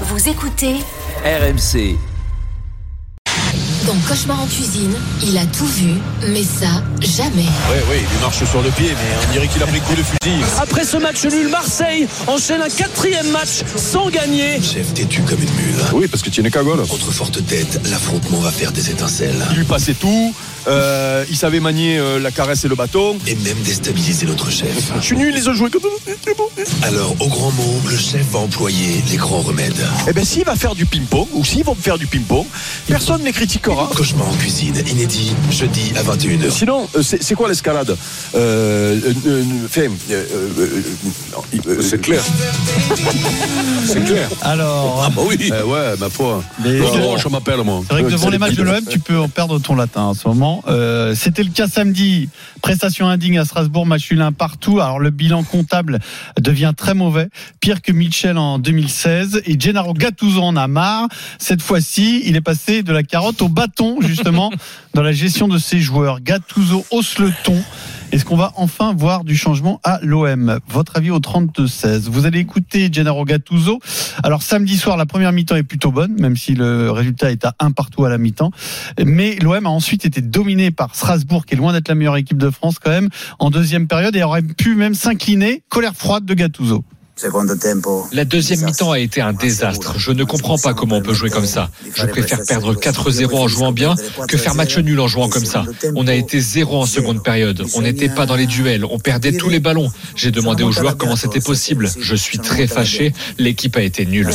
Vous écoutez RMC. Dans Cauchemar en cuisine, il a tout vu, mais ça, jamais. Oui, oui, il marche sur le pied, mais on dirait qu'il a pris coup de fusil. Après ce match nul, Marseille enchaîne un quatrième match sans gagner. Chef têtu comme une mule? Oui, parce que tu es une cagole. Contre forte tête, l'affrontement va faire des étincelles. Il lui passait tout, euh, il savait manier euh, la caresse et le bâton. Et même déstabiliser notre chef. Je suis nul, les autres jouaient comme Alors, au grand mot, le chef va employer les grands remèdes. Eh bien, s'il va faire du ping-pong, ou s'ils vont faire du ping-pong, personne ne les critiquera. Cauchemar en cuisine, inédit, jeudi à 21h. Sinon, euh, c'est c'est quoi l'escalade? Euh, euh, euh, euh, euh, euh, C'est clair. C'est clair. Alors, Ah bah oui. Eh ouais, ma foi. Mais- Laurent, je m'appelle moi. c'est vrai que devant les matchs de l'OM, tu peux en perdre ton latin en ce moment. Euh, C'était le cas samedi. Prestation indigne à Strasbourg, match nul partout. Alors le bilan comptable devient très mauvais, pire que Mitchell en 2016. Et Gennaro Gattuso en a marre. Cette fois-ci, il est passé de la carotte au bâton justement dans la gestion de ses joueurs. Gattuso hausse le ton. Est-ce qu'on va enfin voir du changement à l'OM Votre avis au 32-16. Vous allez écouter Gennaro Gattuso. Alors samedi soir, la première mi-temps est plutôt bonne, même si le résultat est à un partout à la mi-temps. Mais l'OM a ensuite été dominé par Strasbourg, qui est loin d'être la meilleure équipe de France quand même, en deuxième période et aurait pu même s'incliner. Colère froide de Gattuso. La deuxième mi-temps a été un désastre. Je ne comprends pas comment on peut jouer comme ça. Je préfère perdre 4-0 en jouant bien que faire match nul en jouant comme ça. On a été zéro en seconde période. On n'était pas dans les duels. On perdait tous les ballons. J'ai demandé aux joueurs comment c'était possible. Je suis très fâché. L'équipe a été nulle.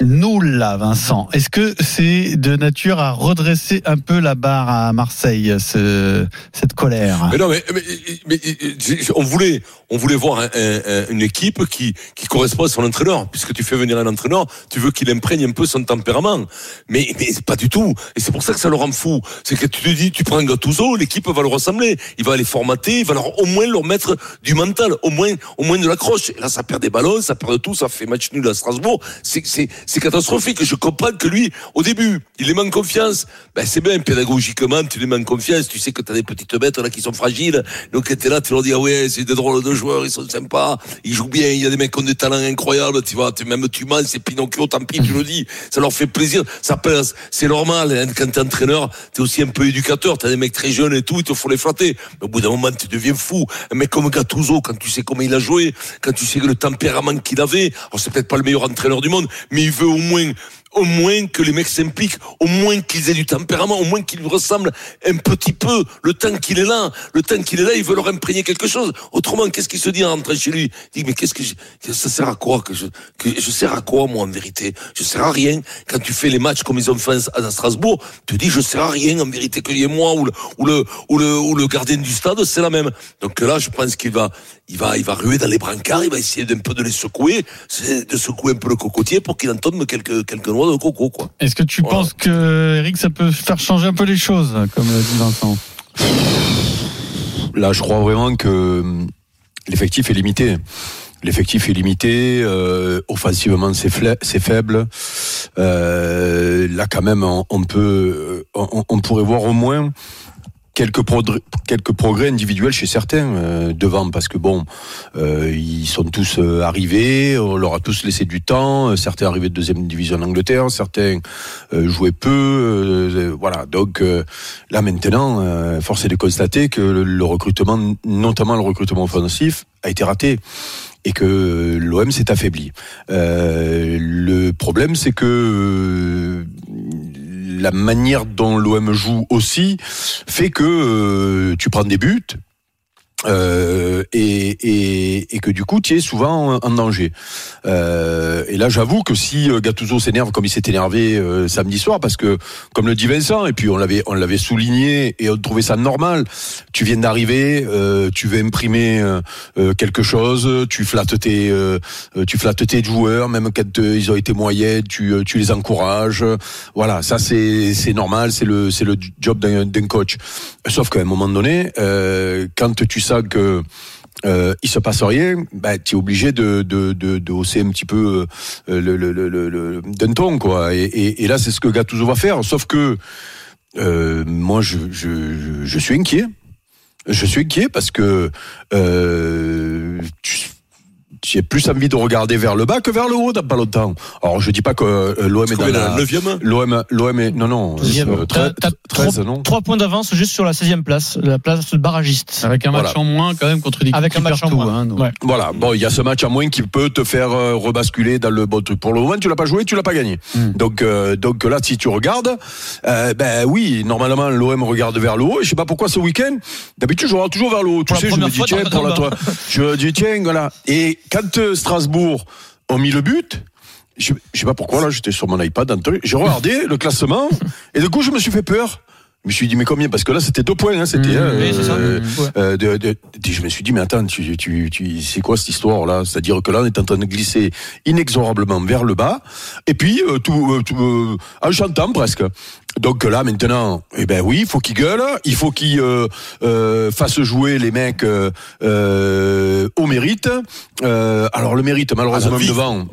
Nul là, Vincent. Est-ce que c'est de nature à redresser un peu la barre à Marseille, ce- cette colère? Mais non, mais, mais- mais- mais- on voulait, on voulait voir un- un- un- une équipe qui, qui correspond à son entraîneur. Puisque tu fais venir un entraîneur, tu veux qu'il imprègne un peu son tempérament. Mais, mais pas du tout. Et c'est pour ça que ça le rend fou. C'est que tu te dis, tu prends Gattuso, l'équipe va le ressembler. Il va les formater, il va leur, au moins leur mettre du mental, au moins, au moins de l'accroche. Et là, ça perd des ballons, ça perd de tout, ça fait match nul à Strasbourg. C'est, c'est, catastrophique. Je comprends que lui, au début, il les manque confiance. Ben, c'est bien, pédagogiquement, tu les manques confiance. Tu sais que t'as des petites bêtes, là, qui sont fragiles. Donc, t'es là, tu leur dis, ah ouais, c'est des drôles de joueurs, ils sont sympas, ils jouent bien, il y a des mecs qui ont des talents incroyables, tu vois, tu, même tu mens, c'est Pinocchio, tant pis, tu le dis. Ça leur fait plaisir. Ça passe. C'est normal, hein, quand t'es entraîneur, t'es aussi un peu éducateur, t'as des mecs très jeunes et tout, il te faut les flatter. Mais au bout d'un moment, tu deviens fou. Un mec comme Gattuso, quand tu sais comment il a joué, quand tu sais que le tempérament qu'il avait, alors c'est peut-être pas le meilleur entraîneur du monde, mais il veut au moins au moins que les mecs s'impliquent, au moins qu'ils aient du tempérament, au moins qu'ils ressemblent un petit peu. Le temps qu'il est là, le temps qu'il est là, il veut leur imprégner quelque chose. Autrement, qu'est-ce qu'il se dit en rentrant chez lui? Il dit mais qu'est-ce que je- ça sert à quoi que je que je sers à quoi moi en vérité? Je sers à rien. Quand tu fais les matchs comme ils ont fait à Strasbourg, tu dis je sers à rien en vérité que y ait moi ou le ou le ou le ou le gardien du stade, c'est la même. Donc là, je pense qu'il va il va il va ruer dans les brancards, il va essayer d'un peu de les secouer, de secouer un peu le cocotier pour qu'il en tombe quelques quelques noix de coco quoi. Est-ce que tu Voilà. penses que Eric, ça peut faire changer un peu les choses, comme dit Vincent Là, je crois vraiment que hum, l'effectif est limité. L'effectif est limité, euh, offensivement c'est faible. Euh, là quand même on, on peut, on, on pourrait voir au moins quelques progrès, quelques progrès individuels chez certains euh, devant parce que bon, euh, ils sont tous euh, arrivés, on leur a tous laissé du temps. euh, Certains arrivés de deuxième division d'Angleterre, certains euh, jouaient peu. euh, voilà, donc là maintenant, force est de constater que le, le recrutement, notamment le recrutement offensif, a été raté et que l'OM s'est affaibli. Le problème, c'est que la manière dont l'OM joue aussi fait que euh, tu prends des buts. Euh, et, et, et que du coup tu es souvent en, danger. Euh, et là j'avoue que si euh, Gattuso s'énerve comme il s'est énervé samedi soir, parce que comme le dit Vincent, et puis on l'avait on l'avait souligné et on trouvait ça normal. Tu viens d'arriver, tu veux imprimer quelque chose, tu flattes tes tu flattes tes joueurs, même quand ils ont été moyens, tu tu les encourages. Voilà, ça c'est c'est normal, c'est le c'est le job d'un coach. Sauf qu'à un moment donné, quand tu sens que euh, il se passe rien, bah, tu es obligé de, de, de, hausser un petit peu euh, le, le, le, le, d'un ton, quoi. Et, là, c'est ce que Gattuso va faire. Sauf que euh, moi, je, je, je, suis inquiet. Je suis inquiet parce que j'ai plus envie de regarder vers le bas que vers le haut dans pas longtemps. Alors je dis pas que euh, l'OM est dans la la neuvième L'OM l'OM est non non Deuxième. euh, T'as- 13, t'as 13, trois- non Trois points d'avance juste sur la 16e place, la place barragiste. Avec un match Voilà. en moins quand même contre une équipe Avec un match en tout, moins. hein. Ouais. Voilà, bon, il y a ce match à moins qui peut te faire euh, rebasculer dans le bon truc. Pour le moment, tu l'as pas joué, tu l'as pas gagné. Hmm. Donc, euh, donc là, si tu regardes, euh, ben oui, normalement, l'OM regarde vers le haut. Et je sais pas pourquoi ce week-end, d'habitude, je regarde toujours vers le haut. Tu Pour sais, je me dis tiens, pour la je me dis tiens, voilà. Et quand euh, Strasbourg ont mis le but. Je, je sais pas pourquoi là, j'étais sur mon iPad, j'ai regardé le classement et du coup je me suis fait peur. Je me suis dit mais combien? Parce que là c'était deux points, hein, c'était. Mmh, hein, oui, c'est ça. euh, Ouais. euh, de, de- de- je me suis dit, mais attends, tu, tu, tu, c'est quoi cette histoire-là? C'est-à-dire que là, on est en train de glisser inexorablement vers le bas, et puis euh, tout, euh, tout, en chantant presque. Donc là, maintenant, eh ben oui, il faut qu'il gueule, il faut qu'il euh, euh, fasse jouer les mecs euh, euh, au mérite. Euh, alors le mérite, malheureusement, devant,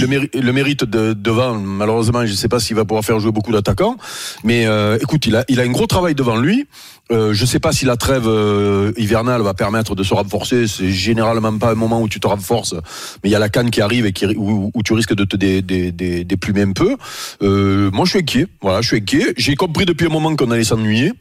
le, mé- le mérite de, devant, malheureusement, je ne sais pas s'il va pouvoir faire jouer beaucoup d'attaquants, mais euh, écoute, il a, il a un gros travail devant lui. Euh, je sais pas si la trêve euh, hivernale va permettre de se renforcer. C'est généralement pas un moment où tu te renforces, mais il y a la canne qui arrive et qui, où, où tu risques de te dé, dé- dé- déplumer un peu. Euh, moi, je suis inquiet. Voilà, je suis inquiet. J'ai compris depuis un moment qu'on allait s'ennuyer.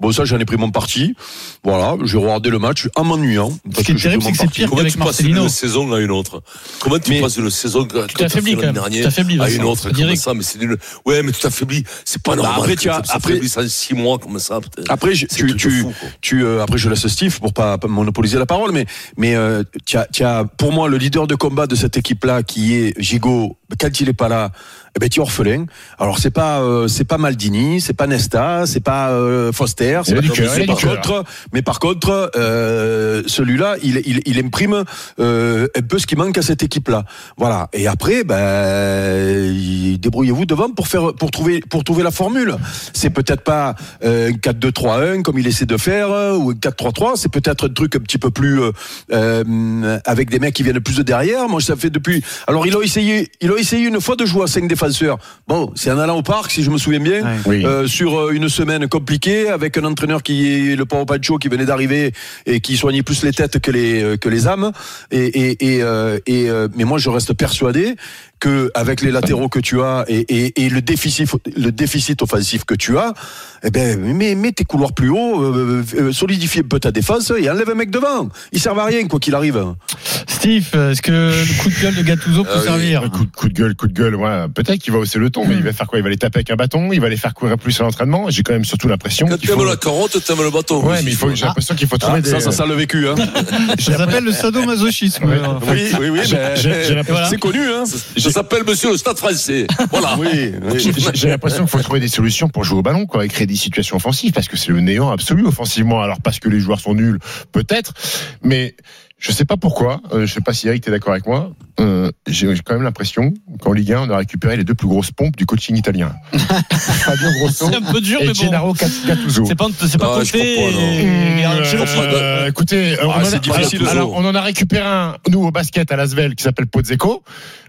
Bon, ça, j'en ai pris mon parti. Voilà, j'ai regardé le match en m'ennuyant. parce qui est terrible, pris mon c'est que c'est parti. pire Comment qu'avec tu passes Marcelino. d'une saison à une autre Comment tu Mais- passes d'une saison que Tu t'affaiblis quand même. Tu t'affaiblis, à Vincent. une autre C'est comme direct. ça Mais c'est d'une... Ouais, mais tu t'affaiblis. C'est pas normal. après, tu as- après- en six mois comme ça. Après, tu, tu, tu, euh, après, je laisse Steve pour pas, pas monopoliser la parole, mais, mais euh, tu as, tu as, pour moi, le leader de combat de cette équipe-là, qui est Gigot, quand il est pas là, eh ben, tu es orphelin. Alors, c'est pas, euh, c'est pas Maldini, c'est pas Nesta, c'est pas euh, Foster, c'est pas- du cœur, mais par contre, mais par contre, euh, celui-là, il, il, il imprime euh, un peu ce qui manque à cette équipe-là. Voilà. Et après, ben, il- débrouillez-vous devant pour faire, pour trouver, pour trouver la formule. C'est peut-être pas euh, un 4-2-3-1 comme il essaie de faire euh, ou un 4-3-3. C'est peut-être un truc un petit peu plus euh, euh, avec des mecs qui viennent plus de derrière. Moi, ça fait depuis. Alors, il a essayé, il essayé une fois de jouer à 5 défenseurs. Bon, c'est en allant au parc, si je me souviens bien, euh, sur euh, une semaine compliquée avec un entraîneur qui est le pauvre Pancho qui venait d'arriver et qui soignait plus les têtes que les euh, que les âmes. Et, et, et, euh, et, euh, mais moi, je reste persuadé que avec les latéraux que tu as et, et, et le déficit le déficit offensif que tu as, eh ben mets, mets tes couloirs plus haut, euh, euh, solidifie un peu ta défense et enlève un mec devant. Ils servent à rien quoi qu'il arrive. Steve, est-ce que le coup de gueule de Gattuso peut Ah oui. servir Coup, de- coup de gueule, coup de gueule. Ouais, peut-être qu'il va hausser le ton, mais il va faire quoi? Il va les taper avec un bâton, il va les faire courir plus à l'entraînement. J'ai quand même surtout l'impression Quand t'aimes faut. la carotte, t'aimes le bâton. Ouais, aussi, mais il faut, quoi. j'ai l'impression qu'il faut trouver Ah, des. ça, ça sent le vécu. Hein. Ça s'appelle le sadomasochisme. Ouais. Euh, oui, oui, oui. J'ai- ben, j'ai- j'ai l'impression- c'est connu. Hein. Ça s'appelle Monsieur le Stade Français. Voilà. Oui, oui. J'ai- J'ai l'impression qu'il faut trouver des solutions pour jouer au ballon, quoi, et créer des situations offensives, parce que c'est le néant absolu offensivement. Alors parce que les joueurs sont nuls, peut-être, mais je sais pas pourquoi. Euh, je sais pas si Eric t'es d'accord avec moi. Euh, J'ai quand même l'impression qu'en Ligue 1, on a récupéré les deux plus grosses pompes du coaching italien. Fabio Grosso C'est un peu dur, et mais bon. Gennaro Gattuso. C'est pas, c'est pas Ah, compté. un Euh, Chelsea. euh, écoutez, euh, on, en a, c'est difficile, alors, on en a récupéré un, nous, au basket, à Lasvel, qui s'appelle Pozzeco.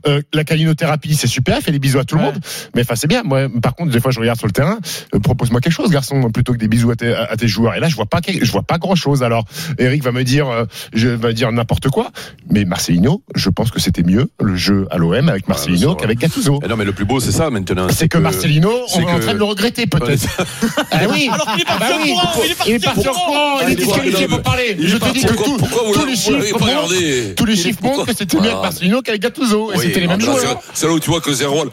Euh, la calinothérapie, c'est super, fait des bisous à tout le monde. Mais enfin, c'est bien. Moi, par contre, des fois, je regarde sur le terrain, euh, propose-moi quelque chose, garçon, plutôt que des bisous à tes, à tes joueurs. Et là, je vois pas, je vois pas grand chose. Alors, Eric va me dire, euh, je vais dire n'importe quoi. Mais Marcelino, je pense que c'était mieux, le jeu à l'OM avec Marcelino qu'avec Gattuso. Eh non, mais le plus beau, c'est ça maintenant. C'est que Marcelino, on est en train de le regretter, peut-être. Ah oui. Alors qu'il est Ah parti bah il est parti au courant. il est il est disqualifié pour parler. il est Je te dis que tous les chiffres montrent- tous les Il est- chiffres montrent que c'était mieux avec Ah. Marcelino qu'avec Gattuso. Et c'était les mêmes joueurs. c'est- C'est là où tu vois que Zerol.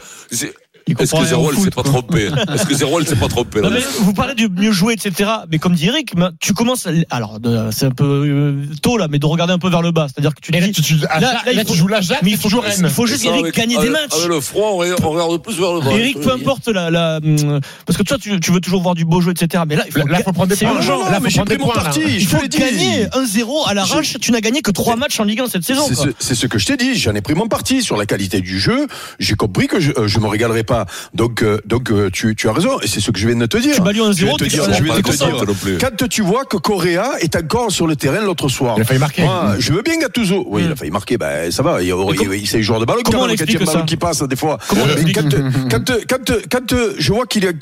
Est-ce que foot, s'est pas trompé Est-ce que s'est pas trompé là Non, mais vous parlez du mieux jouer, etc. Mais comme dit Eric, ben, tu commences. à- Alors, de- c'est un peu euh, tôt là, mais de regarder un peu vers le bas. C'est-à-dire que tu Et là, dis. tu, tu, à Là- Jacques- là, il là, faut- tu joues l'Ajax, Mais mais il faut, il faut juste Ça, Eric avec- gagner des matchs. Avec le froid, on regarde plus vers le bas. Eric, peu importe la, la, hum, parce que toi, tu, tu veux toujours voir du beau jeu, etc. Mais là, il faut, Là, faut prendre des points. Là, j'ai pris mon parti. Il faut gagner 1-0 à l'arrache. Tu n'as gagné que 3 matchs en Ligue 1 cette saison. C'est ce, que je t'ai dit. J'en ai pris mon parti sur la qualité du jeu. J'ai compris que je, euh, je me régalerai pas. Donc, euh, donc euh, tu, tu as raison. Et c'est ce que je viens de te dire. Tu Lyon 1-0, Je de te dire. Je te. Quand tu vois que Correa est encore sur le terrain l'autre soir. Il a failli marquer. Moi, je veux bien Gattuso. Oui, il a Mm. failli marquer. Ben, ça va. Il, il, il, c'est joueur de ballon. comment quand on quand il y a explique un ballon qui passe, des fois. Comment quand, quand, quand, quand je vois qu'il est,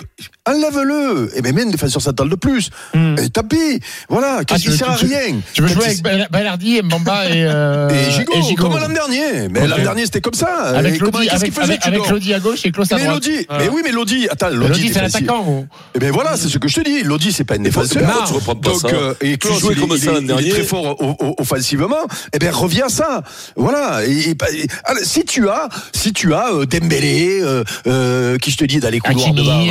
enlève-le. Et bien, mets un défenseur central de plus. Hmm. Et tant pis. Voilà, qu'est-ce Ah, tu qui sert à rien Tu veux jouer avec Bal- Balardi, Mbamba et, euh, Et Gigot, et Gigot. comme l'an dernier. Mais l'an dernier, c'était comme ça. Et Avec Lodi, qu'est-ce qu'il avec, faisait, avec, avec Lodi à gauche et Klaus à mais droite. Lodi, mais oui, mais Lodi, attends, Lodi, Lodi, c'est l'attaquant. gros. Eh ben voilà, c'est ce que je te dis. Lodi, c'est pas un défenseur. pourquoi tu reprends pas Donc, ça euh, et Tu Klaus, jouais il, est- très fort offensivement. Eh ben reviens à ça. Voilà. Et, et et- si tu as, si tu as euh, Dembélé, euh, euh, qui je te dis d'aller couloir devant.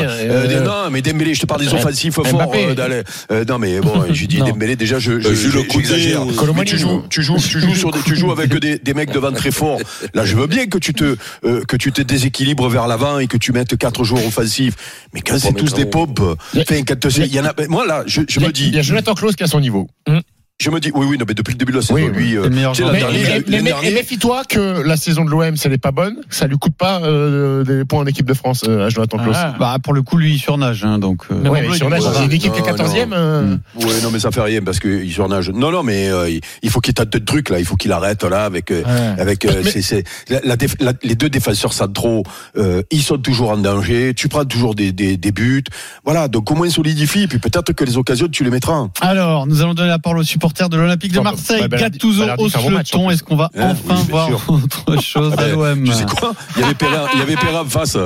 Non, mais Dembélé, je te parle des offensifs forts. Mbappé. euh, euh, non, mais bon, j'ai dit. Dembélé. Déjà, je, je, Euh, j'exagère. tu joues, tu joues, tu joues sur des, tu joues avec des, des mecs devant très forts. Là, je veux bien que tu te, euh, que tu te déséquilibres vers l'avant et que tu mettes quatre joueurs offensifs. Mais quand c'est tous des pompes, enfin, quand il y en a, moi là, je, je me dis, Il y a Jonathan Klaus qui a son niveau. Je me dis, oui, oui, non, mais depuis le début de la saison, Oui, lui, euh, Mais, mais- mais- méfie-toi que la saison de l'OM, si elle n'est pas bonne, ça lui coûte pas euh, des points en équipe de France euh, à Jonathan Klaus. Ah. Bah, pour le coup, lui, il surnage. Hein, donc, euh, Ouais, mais sur l'âge, Ouais, c'est une équipe qui est non, 14e. non. euh, Mm. Ouais, non, mais ça fait rien parce qu'il surnage. Non, non, mais euh, il- il faut qu'il tente de trucs là. Il faut qu'il arrête là avec Ouais. avec euh, la- la la- les deux défenseurs centraux. euh, ils sont toujours en danger. Tu prends toujours des, des, des buts. Voilà. Donc au moins solidifie. Puis peut-être que les occasions tu les mettras. Alors, nous allons donner la parole aux supporters de l'Olympique de Marseille. bah, Balardi- Gattuso hausse le ton. Est-ce qu'on va Hein, enfin oui, voir sûr. autre chose à Eh, l'OM Tu sais quoi? Il y avait Perrin, il y avait Perrin en face.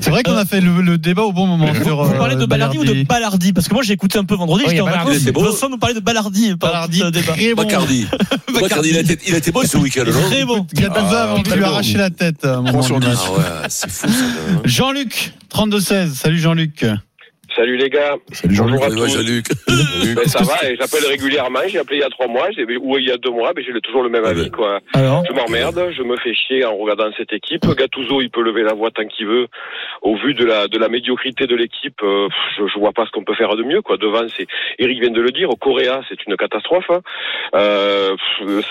C'est vrai qu'on a fait le, le débat au bon moment sur. Vous euh, parlez de Balardi ou de Balardi Parce que moi j'ai écouté un peu vendredi, Oui, j'étais en Balardi, vacances. c'est beau. Vincent nous parlait de Balardi. pendant Balardi, ce débat. bon. Bacardi. Bacardi, il a été, il a été bon ce week-end, Très bon. Gattuso Ah, a envie de lui arracher la tête. à un moment sur. Ah c'est fou. Jean-Luc, 32-16. Salut Jean-Luc. Salut les gars. Salut Jean-Luc. Bonjour à tous. Jean-Luc. Ben, ça va, et j'appelle régulièrement. J'ai appelé il y a trois mois, j'ai- ou il y a deux mois, mais j'ai toujours le même Ah avis. ben. Quoi. Alors Je m'emmerde, je me fais chier en regardant cette équipe. Gattuso, il peut lever la voix tant qu'il veut. Au vu de la de la médiocrité de l'équipe, euh, je, je vois pas ce qu'on peut faire de mieux. Quoi. Devant, c'est Eric vient de le dire. Au Coréa, c'est une catastrophe. Hein. Euh,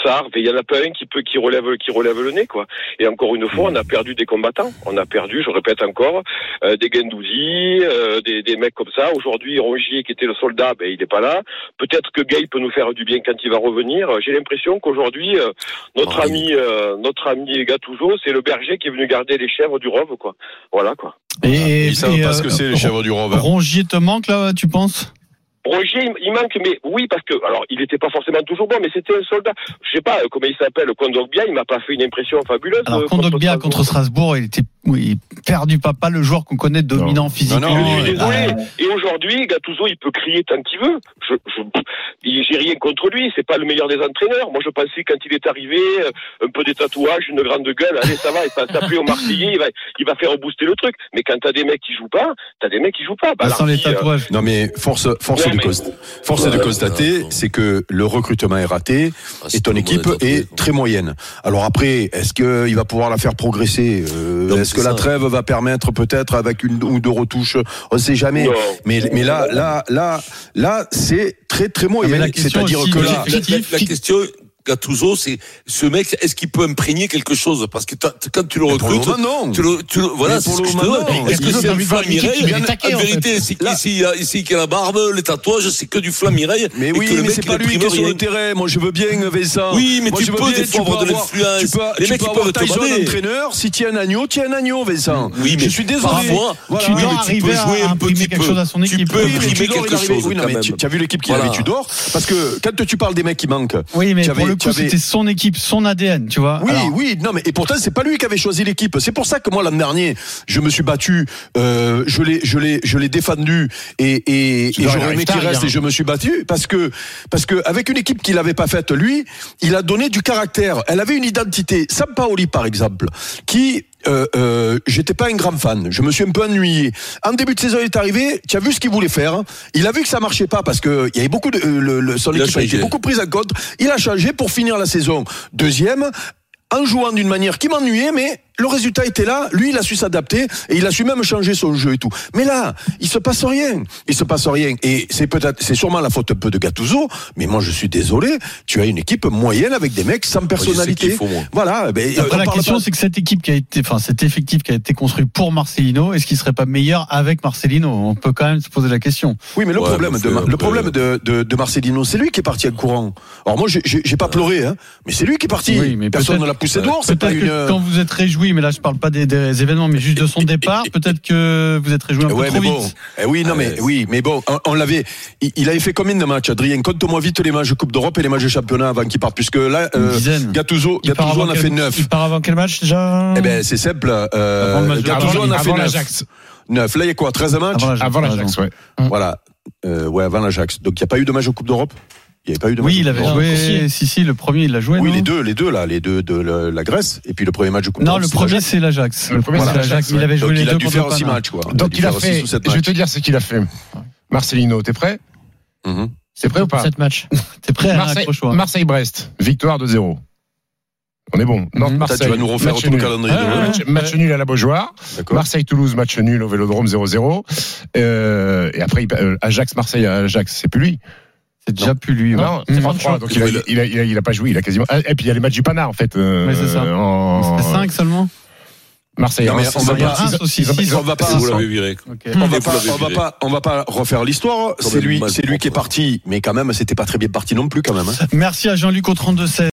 Sarr, il y en a pas un qui peut qui relève qui relève le nez. Quoi. Et encore une fois, on a perdu des combattants. On a perdu, je répète encore, euh, des Gendouzi, euh, des, des mecs comme ça. Aujourd'hui, Rongier, qui était le soldat, ben, il n'est pas là. Peut-être que Gay peut nous faire du bien quand il va revenir. J'ai l'impression qu'aujourd'hui, euh, notre Ah, ami, euh, notre ami Gattuso, c'est le berger qui est venu garder les chèvres du Rove, quoi. Voilà, quoi. Et, Ils savent pas euh, ce que c'est les chèvres du Rove. Rongier te manque là, tu penses? Roger, il- manque, mais oui, parce que, alors, il n'était pas forcément toujours bon, mais c'était un soldat. Je sais pas euh, comment il s'appelle, Kondogbia, il m'a pas fait une impression fabuleuse. Alors, euh, Kondogbia contre Strasbourg, il était oui, perdu papa, le joueur qu'on connaît dominant physiquement. Non, non, Je suis Ouais, désolé. Et aujourd'hui, Gattuso, il peut crier tant qu'il veut. Je, je, il- j'ai rien contre lui. C'est pas le meilleur des entraîneurs. Moi, je pensais quand il est arrivé, euh, un peu des tatouages, une grande gueule. Allez, ça va. Il va s'appeler au Marseillais. Il va, il va faire booster le truc. Mais quand t'as des mecs qui jouent pas, t'as des mecs qui jouent pas. bah, sans les euh, tatouages. Non mais force, force Non, de mais- force est de Ouais, constater, ouais. c'est que le recrutement est raté Ah, et ton équipe est très moyenne. Alors après, est-ce qu'il va pouvoir la faire progresser? Euh, que la trêve va permettre peut-être avec une ou deux retouches On ne sait jamais. Non. Mais mais là là là là c'est très très la question C'est-à-dire que là, La, question, Gattuso, c'est ce mec, est-ce qu'il peut imprégner quelque chose? Parce que quand tu le mais pour le recrutes, moment, non. tu le, tu le- voilà, c'est ce que je te. Est-ce que c'est t'as du envie de voir une équipe Flamme qui vient Mireille attaquer, En vérité, fait. ici, il a- ici, qu'il a la barbe, les tatouages, c'est que du Flamme Mireille. Mais oui, mais c'est pas lui qui est sur le terrain. Moi, je veux bien, Vincent. Oui, mais tu peux des fois avoir de l'influence. Tu peux, Les tu mecs, peuvent te bander. entraîneur. Si tu es un agneau, tu es un agneau, Vincent. Oui, mais je suis désolé. Tu dois tu arriver peux à jouer un imprimer petit quelque peu. chose à son Tu équipe. peux imprimer quelque chose, tu, tu as vu l'équipe qu'il avait Tudor? Parce que quand tu parles des mecs qui manquent. Oui, mais Tu avais- le coup, c'était son équipe, son ADN, tu vois. Oui, Alors, oui, non, mais et pourtant c'est pas lui qui avait choisi l'équipe. C'est pour ça que moi l'an dernier, je me suis battu, euh, je l'ai, je l'ai, je l'ai défendu et et, et j'aurais aimé qu'il reste et je me suis battu parce que parce que avec une équipe qu'il avait pas faite lui, il a donné du caractère. Elle avait une identité. Sampaoli par exemple, qui euh, euh, j'étais pas un grand fan. Je me suis un peu ennuyé. En début de saison, il est arrivé. Tu as vu ce qu'il voulait faire. Il a vu que ça marchait pas parce que il y avait beaucoup de euh, le, le- son Il équipe a été beaucoup prise en compte. Il a changé pour finir la saison deuxième en jouant d'une manière qui m'ennuyait, mais le résultat était là. Lui, il a su s'adapter et il a su même changer son jeu et tout. Mais là, il se passe rien. Il se passe rien. Et c'est peut-être, c'est sûrement la faute un peu de Gattuso. Mais moi, je suis désolé. Tu as une équipe moyenne avec des mecs sans personnalité. faut. Voilà. Ben, Après, on la question, pas- c'est que cette équipe qui a été, enfin, cet effectif qui a été construit pour Marcelino, est-ce qu'il serait pas meilleur avec Marcelino? On peut quand même se poser la question. Oui, mais le Ouais, problème, mais de, le peu- problème de, de, de Marcelino, c'est lui qui est parti en courant. Alors moi, j'ai- pas pleuré, hein, mais c'est lui qui est parti. Oui, mais Personne ne l'a poussé dehors. C'est pas une. que quand vous êtes réjoui oui, mais là je parle pas des, des événements, mais juste de son départ. Peut-être que vous êtes réjoui un peu trop mais bon. vite. Eh oui, non, mais oui, mais bon, on, on l'avait. Il, il avait fait combien de matchs, Adrien? Compte-moi vite les matchs de Coupe d'Europe et les matchs de championnat avant qu'il parte, puisque là, euh. Gattuso, Gattuso en a quel- fait 9. Il part avant quel match déjà? Eh ben, c'est simple. Euh, Avant le match de Gattuso en a fait avant 9. l'Ajax. 9. Là, il y a quoi 13 matchs? Avant l'Ajax, ouais. Voilà. Euh, ouais, avant l'Ajax. Donc, il n'y a pas eu de match de Coupe d'Europe? Il n'y avait pas eu de match Oui, il avait joué. Si, si, le premier, il l'a joué. Oui, non les deux, les deux, là, les deux de la, la Grèce, et puis le premier match de Coupe Non, le premier, c'est l'Ajax. Le premier, Voilà, c'est l'Ajax, Il avait Donc, joué les il a deux dû faire 6 Paname. matchs, quoi. Donc il a fait, six sept je vais te dire ce qu'il a fait. Marcelino, t'es prêt? Mhm. C'est prêt ou pas? 7 matchs. T'es prêt à. Marseille-Brest, victoire de 0. On est bon. Nantes. Marseille. Tu vas nous refaire match tout le calendrier de Ah, match, match nul à la Beaujoire. D'accord. Marseille-Toulouse, match nul au Vélodrome 0-0. Euh, et après, euh, Ajax-Marseille, Ajax, c'est plus lui. C'est déjà plus lui. ouais. Non, c'est Mmh. 3 Donc il a, il, a, il, a, il a pas joué, il a quasiment. Ah, Et puis il y a les matchs du Pana en fait. Euh, Ouais, c'est ça. En... C'était 5 seulement Marseille. Non, mais on va pas- On va pas, Vous l'avez viré. On va pas, on va pas, on va pas refaire l'histoire. C'est lui, c'est lui qui est parti, mais quand même, c'était pas très bien parti non plus, quand même. hein. Merci à Jean-Luc au 32 16.